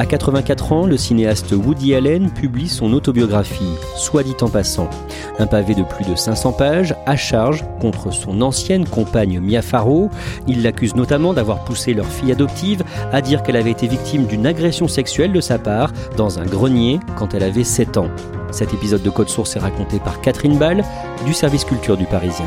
À 84 ans, le cinéaste Woody Allen publie son autobiographie, Soit dit en passant. Un pavé de plus de 500 pages, à charge contre son ancienne compagne Mia Farrow. Il l'accuse notamment d'avoir poussé leur fille adoptive à dire qu'elle avait été victime d'une agression sexuelle de sa part dans un grenier quand elle avait 7 ans. Cet épisode de Code Source est raconté par Catherine Ball du service culture du Parisien.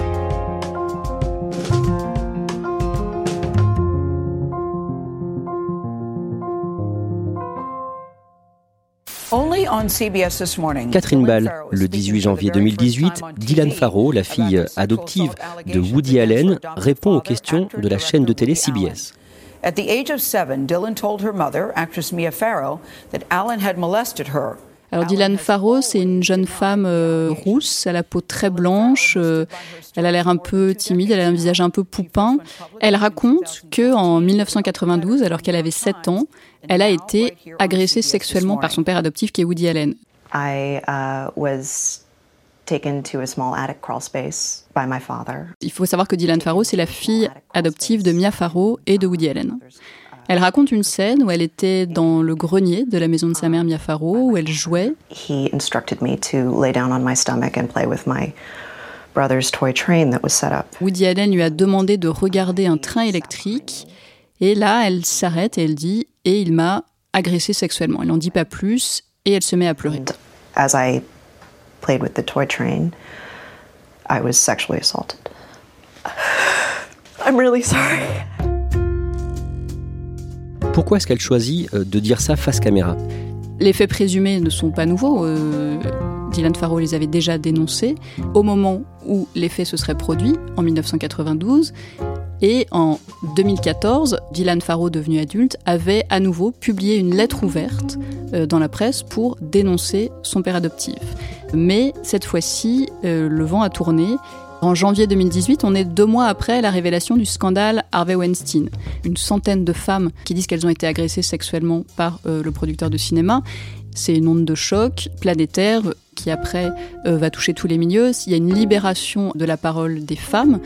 Catherine Ball, le 18 janvier 2018, Dylan Farrow, la fille adoptive de Woody Allen, répond aux questions de la chaîne de télé CBS. At the age of seven, Dylan told her mother, actress Mia Farrow, that Alan had molested her. Alors Dylan Farrow, c'est une jeune femme euh, rousse, à la peau très blanche, euh, elle a l'air un peu timide, elle a un visage un peu poupin. Elle raconte que en 1992, alors qu'elle avait 7 ans, elle a été agressée sexuellement par son père adoptif qui est Woody Allen. I uh, was taken to a small attic crawl space by my father. Il faut savoir que Dylan Farrow, c'est la fille adoptive de Mia Farrow et de Woody Allen. Elle raconte une scène où elle était dans le grenier de la maison de sa mère Mia Farrow, où elle jouait. He instructed me to lay down on my stomach and play with my brother's toy train that was set up. Woody Allen lui a demandé de regarder un train électrique, et là, elle s'arrête et elle dit et il m'a agressé sexuellement. Elle n'en dit pas plus et elle se met à pleurer. And as I played with the toy train, I was sexually assaulted. I'm really sorry. Pourquoi est-ce qu'elle choisit euh, de dire ça face caméra? Les faits présumés ne sont pas nouveaux. euh, Dylan Farrow les avait déjà dénoncés au moment où les faits se seraient produits, en 1992. Et en 2014, Dylan Farrow, devenu adulte, avait à nouveau publié une lettre ouverte euh, dans la presse pour dénoncer son père adoptif. Mais cette fois-ci, le vent a tourné. En janvier 2018, on est deux mois après la révélation du scandale Harvey Weinstein. Une centaine de femmes qui disent qu'elles ont été agressées sexuellement par euh, le producteur de cinéma. C'est une onde de choc planétaire qui après euh, va toucher tous les milieux. Il y a une libération de la parole des femmes.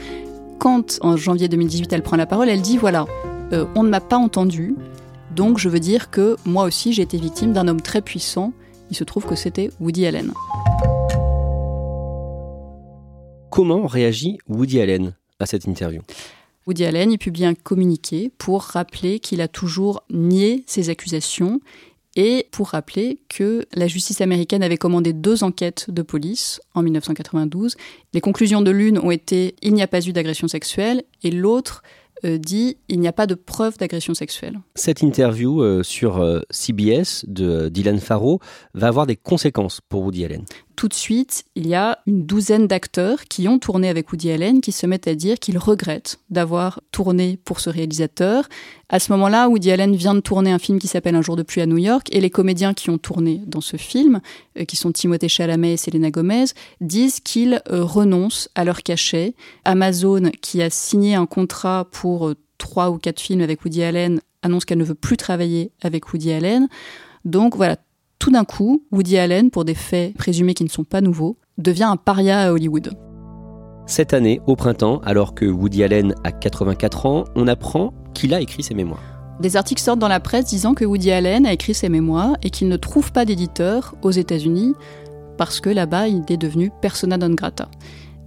Quand en janvier 2018 elle prend la parole, elle dit voilà, euh, on ne m'a pas entendu, donc je veux dire que moi aussi j'ai été victime d'un homme très puissant. Il se trouve que c'était Woody Allen. Comment réagit Woody Allen à cette interview? Woody Allen, il publie un communiqué pour rappeler qu'il a toujours nié ces accusations et pour rappeler que la justice américaine avait commandé deux enquêtes de police en 1992. Les conclusions de l'une ont été il n'y a pas eu d'agression sexuelle et l'autre euh, dit il n'y a pas de preuve d'agression sexuelle. Cette interview euh, sur euh, CBS de Dylan Farrow va avoir des conséquences pour Woody Allen. Tout de suite, il y a une douzaine d'acteurs qui ont tourné avec Woody Allen qui se mettent à dire qu'ils regrettent d'avoir tourné pour ce réalisateur. À ce moment-là, Woody Allen vient de tourner un film qui s'appelle Un jour de pluie à New York et les comédiens qui ont tourné dans ce film, euh, qui sont Timothée Chalamet et Selena Gomez, disent qu'ils euh, renoncent à leur cachet. Amazon, qui a signé un contrat pour euh, trois ou quatre films avec Woody Allen, annonce qu'elle ne veut plus travailler avec Woody Allen. Donc voilà, tout d'un coup, Woody Allen, pour des faits présumés qui ne sont pas nouveaux, devient un paria à Hollywood. Cette année, au printemps, alors que Woody Allen a 84 ans, on apprend qu'il a écrit ses mémoires. Des articles sortent dans la presse disant que Woody Allen a écrit ses mémoires et qu'il ne trouve pas d'éditeur aux États-Unis parce que là-bas, il est devenu persona non grata.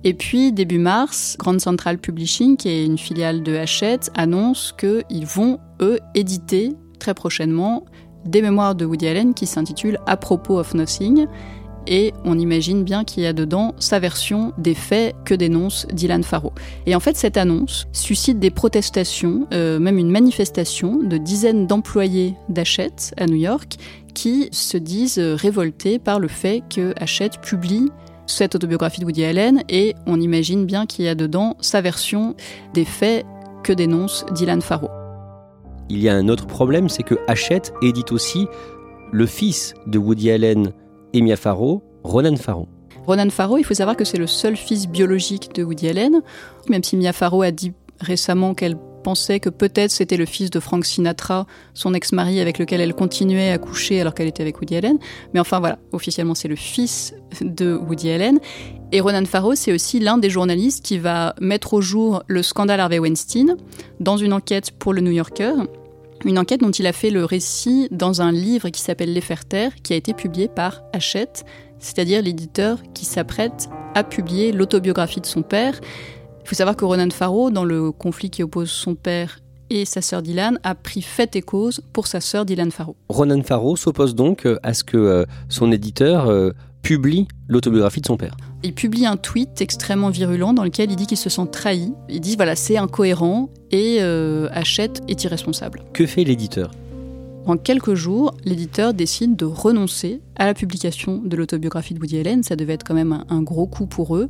Et puis, début mars, Grand Central Publishing, qui est une filiale de Hachette, annonce qu'ils vont, eux, éditer très prochainement des mémoires de Woody Allen qui s'intitulent À propos of Nothing. Et on imagine bien qu'il y a dedans sa version des faits que dénonce Dylan Farrow. Et en fait, cette annonce suscite des protestations, euh, même une manifestation de dizaines d'employés d'Hachette à New York qui se disent révoltés par le fait que Hachette publie cette autobiographie de Woody Allen et on imagine bien qu'il y a dedans sa version des faits que dénonce Dylan Farrow. Il y a un autre problème, c'est que Hachette édite aussi le fils de Woody Allen et Mia Farrow, Ronan Farrow. Ronan Farrow, il faut savoir que c'est le seul fils biologique de Woody Allen, même si Mia Farrow a dit récemment qu'elle pensait que peut-être c'était le fils de Frank Sinatra, son ex-mari avec lequel elle continuait à coucher alors qu'elle était avec Woody Allen. Mais enfin voilà, officiellement c'est le fils de Woody Allen. Et Ronan Farrow, c'est aussi l'un des journalistes qui va mettre au jour le scandale Harvey Weinstein dans une enquête pour le New Yorker. Une enquête dont il a fait le récit dans un livre qui s'appelle Les Faire Taire, qui a été publié par Hachette, c'est-à-dire l'éditeur qui s'apprête à publier l'autobiographie de son père. Il faut savoir que Ronan Farrow, dans le conflit qui oppose son père et sa sœur Dylan, a pris fait et cause pour sa sœur Dylan Farrow. Ronan Farrow s'oppose donc euh, à ce que euh, son éditeur euh, publie l'autobiographie de son père. Il publie un tweet extrêmement virulent dans lequel il dit qu'il se sent trahi. Il dit voilà, c'est incohérent et Hachette est irresponsable. Que fait l'éditeur? En quelques jours, l'éditeur décide de renoncer à la publication de l'autobiographie de Woody Allen. Ça devait être quand même un gros coup pour eux.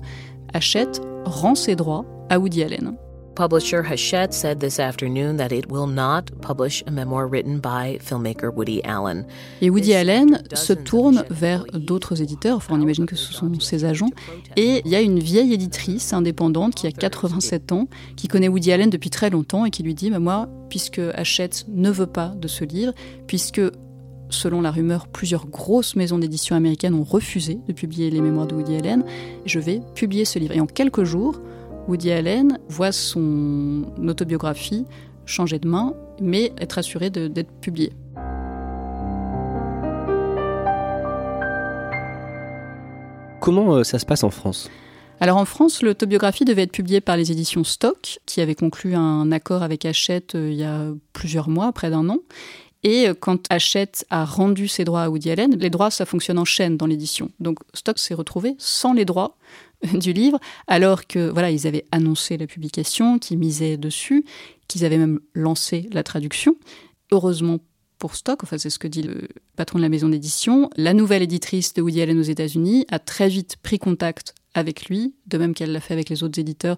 Hachette rend ses droits à Woody Allen. Publisher Hachette said this afternoon that it will not publish a memoir written by filmmaker Woody Allen. Et Woody Allen se tourne vers d'autres éditeurs, enfin on imagine que ce sont ses agents, et il y a une vieille éditrice indépendante qui a 87 ans, qui connaît Woody Allen depuis très longtemps et qui lui dit, mais moi, puisque Hachette ne veut pas de ce livre, puisque selon la rumeur, plusieurs grosses maisons d'édition américaines ont refusé de publier les mémoires de Woody Allen. Je vais publier ce livre. Et en quelques jours, Woody Allen voit son autobiographie changer de main, mais être assuré d'être publiée. Comment euh, ça se passe en France? Alors en France, l'autobiographie devait être publiée par les éditions Stock, qui avaient conclu un accord avec Hachette euh, il y a plusieurs mois, près d'un an. Et euh, quand Hachette a rendu ses droits à Woody Allen, les droits, ça fonctionne en chaîne dans l'édition. Donc Stock s'est retrouvé sans les droits du livre, alors que voilà, ils avaient annoncé la publication, qu'ils misaient dessus, qu'ils avaient même lancé la traduction. Heureusement pour Stock, enfin c'est ce que dit le patron de la maison d'édition, la nouvelle éditrice de Woody Allen aux États-Unis a très vite pris contact avec lui, de même qu'elle l'a fait avec les autres éditeurs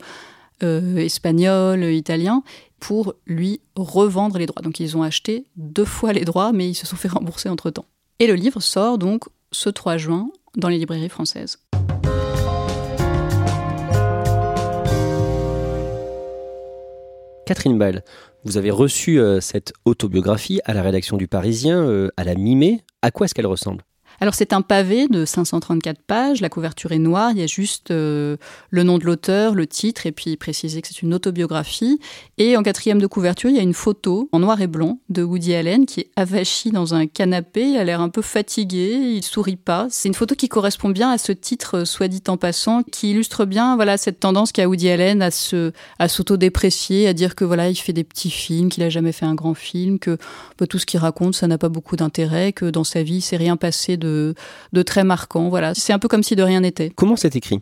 euh, espagnols, italiens, pour lui revendre les droits. Donc ils ont acheté deux fois les droits, mais ils se sont fait rembourser entre-temps. Et le livre sort donc ce 3 juin dans les librairies françaises. Catherine Ball, vous avez reçu euh, cette autobiographie à la rédaction du Parisien euh, à la mi-mai. À quoi est-ce qu'elle ressemble? Alors c'est un pavé de 534 pages, la couverture est noire, il y a juste euh, le nom de l'auteur, le titre, et puis préciser que c'est une autobiographie. Et en quatrième de couverture, il y a une photo en noir et blanc de Woody Allen qui est avachi dans un canapé, il a l'air un peu fatigué, il sourit pas. C'est une photo qui correspond bien à ce titre, euh, soit dit en passant, qui illustre bien voilà cette tendance qu'a Woody Allen à se à s'autodéprécier, à dire que voilà il fait des petits films, qu'il a jamais fait un grand film, que bah, tout ce qu'il raconte ça n'a pas beaucoup d'intérêt, que dans sa vie c'est rien passé de de, très marquant. Voilà, c'est un peu comme si de rien n'était. Comment c'est écrit?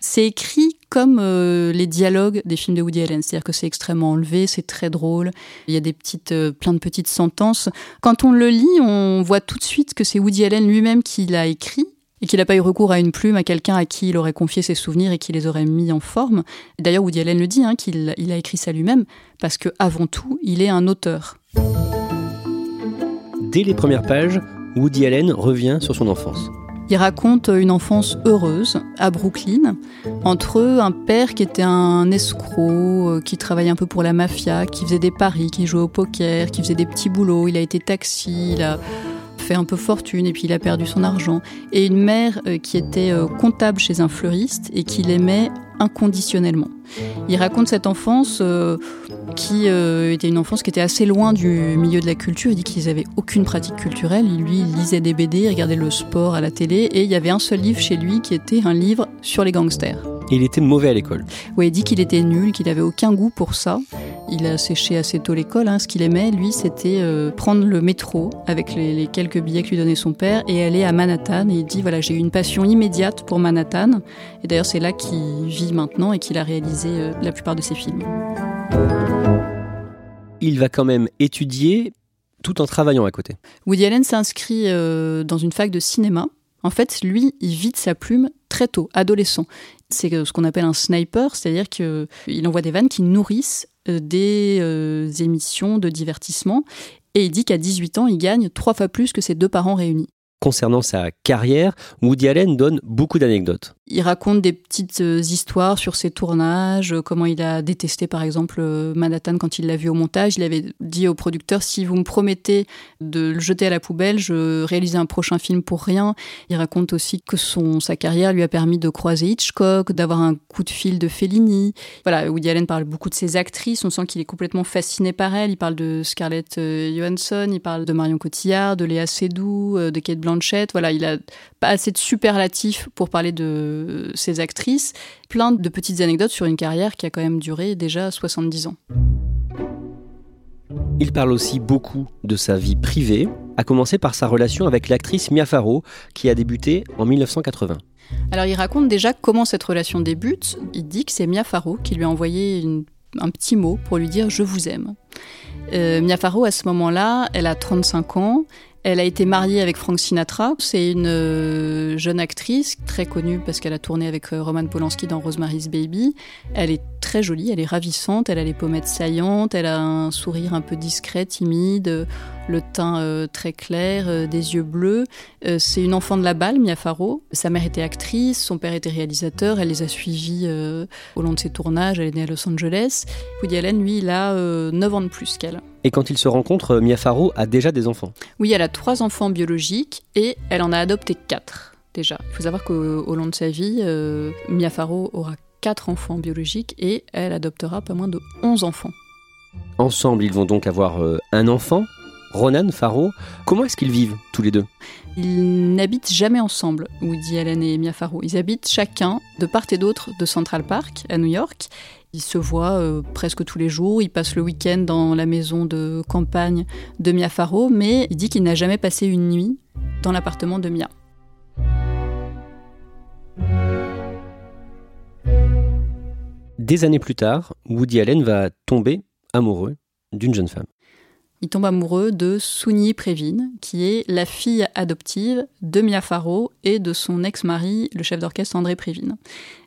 C'est écrit comme euh, les dialogues des films de Woody Allen, c'est-à-dire que c'est extrêmement enlevé, c'est très drôle. Il y a des petites, euh, plein de petites sentences. Quand on le lit, on voit tout de suite que c'est Woody Allen lui-même qui l'a écrit et qu'il n'a pas eu recours à une plume, à quelqu'un à qui il aurait confié ses souvenirs et qui les aurait mis en forme. D'ailleurs, Woody Allen le dit, hein, qu'il il a écrit ça lui-même, parce que avant tout, il est un auteur. Dès les premières pages, Woody Allen revient sur son enfance. Il raconte une enfance heureuse à Brooklyn, entre un père qui était un escroc, euh, qui travaillait un peu pour la mafia, qui faisait des paris, qui jouait au poker, qui faisait des petits boulots, il a été taxi, il a fait un peu fortune et puis il a perdu son argent. Et une mère euh, qui était euh, comptable chez un fleuriste et qui l'aimait inconditionnellement. Il raconte cette enfance euh, qui était une enfance qui était assez loin du milieu de la culture. Il dit qu'ils n'avaient aucune pratique culturelle. Lui, il lisait des BD, il regardait le sport à la télé et il y avait un seul livre chez lui qui était un livre sur les gangsters. Et il était mauvais à l'école. Oui, il dit qu'il était nul, qu'il n'avait aucun goût pour ça. Il a séché assez tôt l'école. Hein. Ce qu'il aimait, lui, c'était euh, prendre le métro avec les, quelques billets que lui donnait son père et aller à Manhattan. Et il dit voilà, j'ai eu une passion immédiate pour Manhattan. Et d'ailleurs, c'est là qu'il vit maintenant et qu'il a réalisé euh, la plupart de ses films. Il va quand même étudier tout en travaillant à côté. Woody Allen s'inscrit euh, dans une fac de cinéma. En fait, lui, il vide sa plume très tôt, adolescent. C'est ce qu'on appelle un sniper, c'est-à-dire qu'il envoie des vannes qui nourrissent des euh, émissions de divertissement. Et il dit qu'à 18 ans, il gagne trois fois plus que ses deux parents réunis. Concernant sa carrière, Woody Allen donne beaucoup d'anecdotes. Il raconte des petites euh, histoires sur ses tournages, euh, comment il a détesté par exemple euh, Manhattan quand il l'a vu au montage. Il avait dit au producteur si vous me promettez de le jeter à la poubelle, je réalise un prochain film pour rien. Il raconte aussi que son, sa carrière lui a permis de croiser Hitchcock, d'avoir un coup de fil de Fellini. Voilà, Woody Allen parle beaucoup de ses actrices, on sent qu'il est complètement fasciné par elles. Il parle de Scarlett Johansson, il parle de Marion Cotillard, de Léa Seydoux, de Kate Blanchett. Voilà, il a pas assez de superlatifs pour parler de ces actrices, plein de petites anecdotes sur une carrière qui a quand même duré déjà 70 ans. Il parle aussi beaucoup de sa vie privée, à commencer par sa relation avec l'actrice Mia Farrow, qui a débuté en 1980. Alors il raconte déjà comment cette relation débute. Il dit que c'est Mia Farrow qui lui a envoyé un petit mot pour lui dire je vous aime. Euh, Mia Farrow, à ce moment-là, elle a 35 ans, elle a été mariée avec Frank Sinatra. C'est une euh, jeune actrice très connue parce qu'elle a tourné avec euh, Roman Polanski dans Rosemary's Baby. Elle est très jolie, elle est ravissante, elle a les pommettes saillantes, elle a un sourire un peu discret, timide, le teint euh, très clair, des yeux bleus. c'est une enfant de la balle, Mia Farrow. Sa mère était actrice, son père était réalisateur, elle les a suivis au long de ses tournages, elle est née à Los Angeles. Woody Allen, lui, il a 9 ans de plus qu'elle. Et quand ils se rencontrent, Mia Farrow a déjà des enfants. Oui, elle a trois enfants biologiques et elle en a adopté quatre déjà. Il faut savoir qu'au long de sa vie, euh, Mia Farrow aura quatre enfants biologiques et elle adoptera pas moins de 11 enfants. Ensemble, ils vont donc avoir euh, un enfant, Ronan Farrow. Comment est-ce qu'ils vivent tous les deux? Ils n'habitent jamais ensemble, Woody Allen et Mia Farrow. Ils habitent chacun de part et d'autre de Central Park à New York ils se voient euh, presque tous les jours. Il passe le week-end dans la maison de campagne de Mia Farrow, mais il dit qu'il n'a jamais passé une nuit dans l'appartement de Mia. Des années plus tard, Woody Allen va tomber amoureux d'une jeune femme il tombe amoureux de Souni Prévin, qui est la fille adoptive de Mia Farrow et de son ex-mari, le chef d'orchestre André Prévin.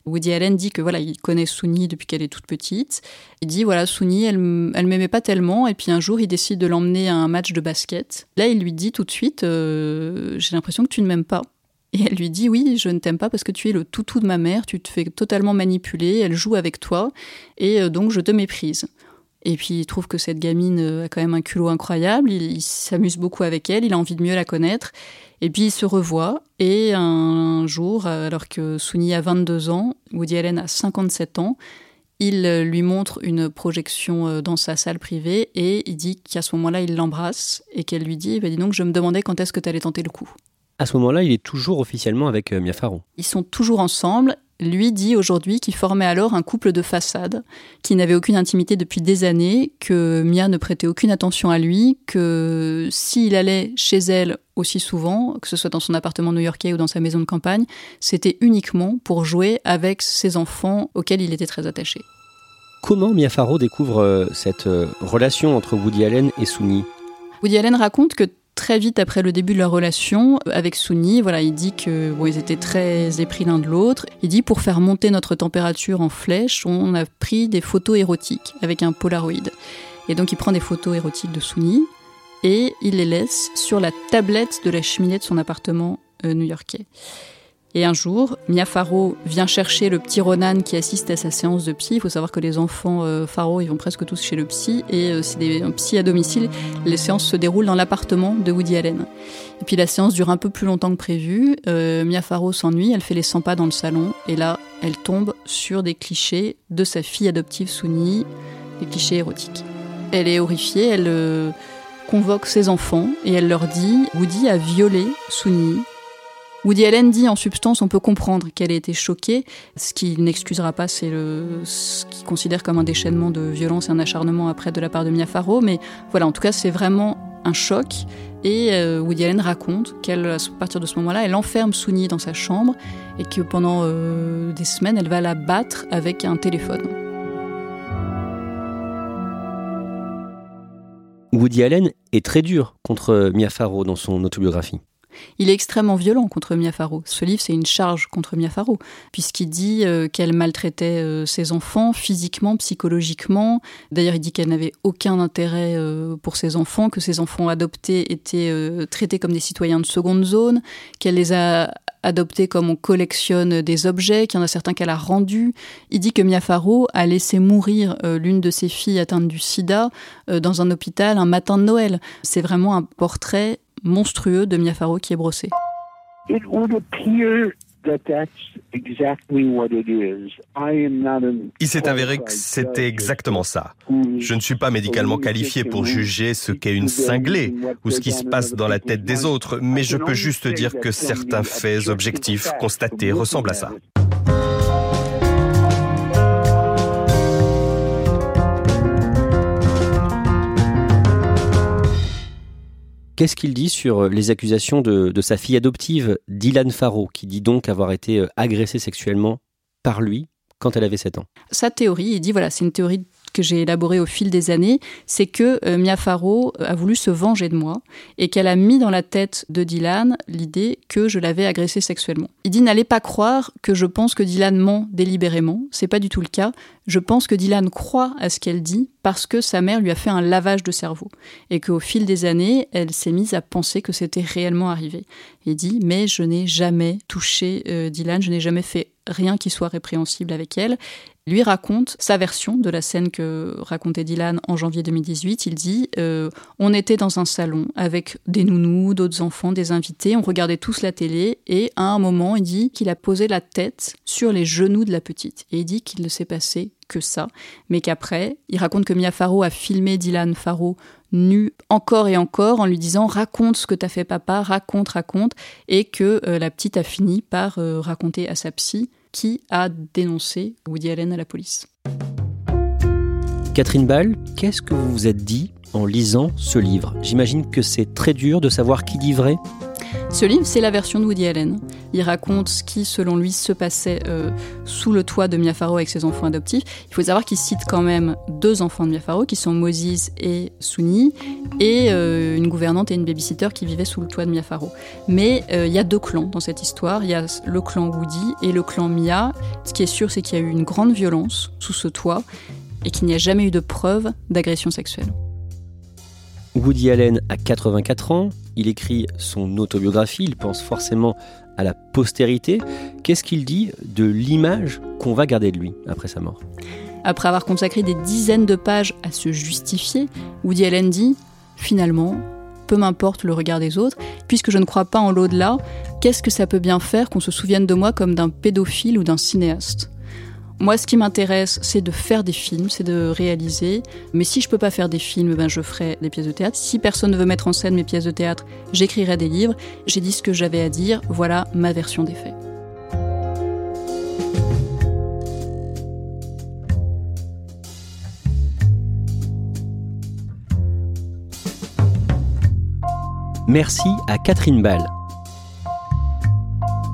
Woody Allen dit que voilà, il connaît Souni depuis qu'elle est toute petite. Il dit voilà, Souni, elle, elle m'aimait pas tellement, et puis un jour, il décide de l'emmener à un match de basket. Là, il lui dit tout de suite, euh, j'ai l'impression que tu ne m'aimes pas. Et elle lui dit oui, je ne t'aime pas parce que tu es le toutou de ma mère, tu te fais totalement manipuler, elle joue avec toi, et euh, donc je te méprise. Et puis il trouve que cette gamine euh, a quand même un culot incroyable, il, s'amuse beaucoup avec elle, il a envie de mieux la connaître. Et puis il se revoit, et un jour, alors que Souni a 22 ans, Woody Allen a 57 ans, il lui montre une projection euh, dans sa salle privée et il dit qu'à ce moment-là, il l'embrasse et qu'elle lui dit, bah, dis donc, je me demandais quand est-ce que tu allais tenter le coup. À ce moment-là, il est toujours officiellement avec euh, Mia Farrow. Ils sont toujours ensemble lui dit aujourd'hui qu'il formait alors un couple de façade, qui n'avait aucune intimité depuis des années, que Mia ne prêtait aucune attention à lui, que s'il allait chez elle aussi souvent, que ce soit dans son appartement new-yorkais ou dans sa maison de campagne, c'était uniquement pour jouer avec ses enfants auxquels il était très attaché. Comment Mia Farrow découvre euh, cette euh, relation entre Woody Allen et Souni Woody Allen raconte que très vite après le début de leur relation avec Souni, voilà, il dit que bon, ils étaient très épris l'un de l'autre. Il dit pour faire monter notre température en flèche, on a pris des photos érotiques avec un Polaroid. Et donc il prend des photos érotiques de Souni et il les laisse sur la tablette de la cheminée de son appartement euh, new-yorkais. Et un jour, Mia Farrow vient chercher le petit Ronan qui assiste à sa séance de psy. Il faut savoir que les enfants euh, Farrow, ils vont presque tous chez le psy. Et euh, c'est des psy à domicile. Les séances se déroulent dans l'appartement de Woody Allen. Et puis la séance dure un peu plus longtemps que prévu. Euh, Mia Farrow s'ennuie, elle fait les 100 pas dans le salon. Et là, elle tombe sur des clichés de sa fille adoptive Souni, des clichés érotiques. Elle est horrifiée, elle euh, convoque ses enfants et elle leur dit Woody a violé Souni Woody Allen dit en substance, on peut comprendre qu'elle ait été choquée. Ce qui n'excusera pas, c'est ce qu'il considère comme un déchaînement de violence et un acharnement après de la part de Mia Farrow. Mais voilà, en tout cas, c'est vraiment un choc. Et euh, Woody Allen raconte qu'à partir de ce moment-là, elle enferme Souni dans sa chambre et que pendant euh, des semaines, elle va la battre avec un téléphone. Woody Allen est très dur contre Mia Farrow dans son autobiographie. Il est extrêmement violent contre Mia. Ce livre, c'est une charge contre Mia puisqu'il dit euh, qu'elle maltraitait euh, ses enfants physiquement, psychologiquement. D'ailleurs, il dit qu'elle n'avait aucun intérêt euh, pour ses enfants, que ses enfants adoptés étaient traités comme des citoyens de seconde zone, qu'elle les a adoptés comme on collectionne des objets, qu'il y en a certains qu'elle a rendus. Il dit que Mia a laissé mourir l'une de ses filles atteintes du sida dans un hôpital un matin de Noël. C'est vraiment un portrait monstrueux de Mia Farrow qui est brossé. Il s'est avéré que c'était exactement ça. Je ne suis pas médicalement qualifié pour juger ce qu'est une cinglée ou ce qui se passe dans la tête des autres, mais je peux juste dire que certains faits objectifs constatés ressemblent à ça. Qu'est-ce qu'il dit sur euh, les accusations de, sa fille adoptive, Dylan Farrow, qui dit donc avoir été euh, agressée sexuellement par lui quand elle avait 7 ans? Sa théorie, il dit voilà, c'est une théorie que j'ai élaboré au fil des années, c'est que euh, Mia Farrow a voulu se venger de moi et qu'elle a mis dans la tête de Dylan l'idée que je l'avais agressé sexuellement. Il dit n'allez pas croire que je pense que Dylan ment délibérément, c'est pas du tout le cas. Je pense que Dylan croit à ce qu'elle dit parce que sa mère lui a fait un lavage de cerveau et qu'au fil des années, elle s'est mise à penser que c'était réellement arrivé. Il dit mais je n'ai jamais touché euh, Dylan, je n'ai jamais fait rien qui soit répréhensible avec elle lui raconte sa version de la scène que racontait Dylan en janvier 2018. Il dit euh, On était dans un salon avec des nounous, d'autres enfants, des invités, on regardait tous la télé, et à un moment, il dit qu'il a posé la tête sur les genoux de la petite. Et il dit qu'il ne s'est passé que ça, mais qu'après, il raconte que Mia Farrow a filmé Dylan Farrow nu encore et encore en lui disant raconte ce que t'as fait papa, raconte, raconte, et que euh, la petite a fini par euh, raconter à sa psy qui a dénoncé Woody Allen à la police. Catherine Ball, qu'est-ce que vous vous êtes dit en lisant ce livre? J'imagine que c'est très dur de savoir qui dit vrai ce livre, c'est la version de Woody Allen. Il raconte ce qui, selon lui, se passait euh, sous le toit de Mia Farrow avec ses enfants adoptifs. Il faut savoir qu'il cite quand même deux enfants de Mia Farrow, qui sont Moses et Souni, et euh, une gouvernante et une babysitter qui vivaient sous le toit de Mia Farrow. Mais euh, il y a deux clans dans cette histoire. Il y a le clan Woody et le clan Mia. Ce qui est sûr, c'est qu'il y a eu une grande violence sous ce toit et qu'il n'y a jamais eu de preuve d'agression sexuelle. Woody Allen a 84 ans, il écrit son autobiographie, il pense forcément à la postérité. Qu'est-ce qu'il dit de l'image qu'on va garder de lui après sa mort? Après avoir consacré des dizaines de pages à se justifier, Woody Allen dit finalement, peu m'importe le regard des autres, puisque je ne crois pas en l'au-delà, qu'est-ce que ça peut bien faire qu'on se souvienne de moi comme d'un pédophile ou d'un cinéaste? Moi, ce qui m'intéresse, c'est de faire des films, c'est de réaliser. Mais si je peux pas faire des films, ben je ferai des pièces de théâtre. Si personne ne veut mettre en scène mes pièces de théâtre, j'écrirai des livres. J'ai dit ce que j'avais à dire. Voilà ma version des faits. Merci à Catherine Ball.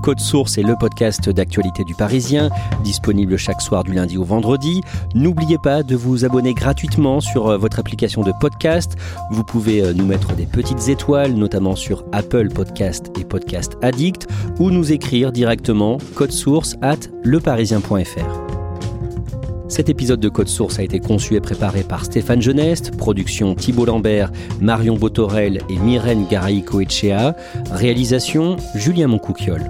Code Source est le podcast d'actualité du Parisien, disponible chaque soir du lundi au vendredi. N'oubliez pas de vous abonner gratuitement sur euh, votre application de podcast. Vous pouvez euh, nous mettre des petites étoiles, notamment sur Apple Podcast et Podcast Addict, ou nous écrire directement code source at leparisien.fr. Cet épisode de Code Source a été conçu et préparé par Stéphane Geneste, production Thibault Lambert, Marion Botorel et Myrène Garay-Coetchea, réalisation Julien Moncouquiole.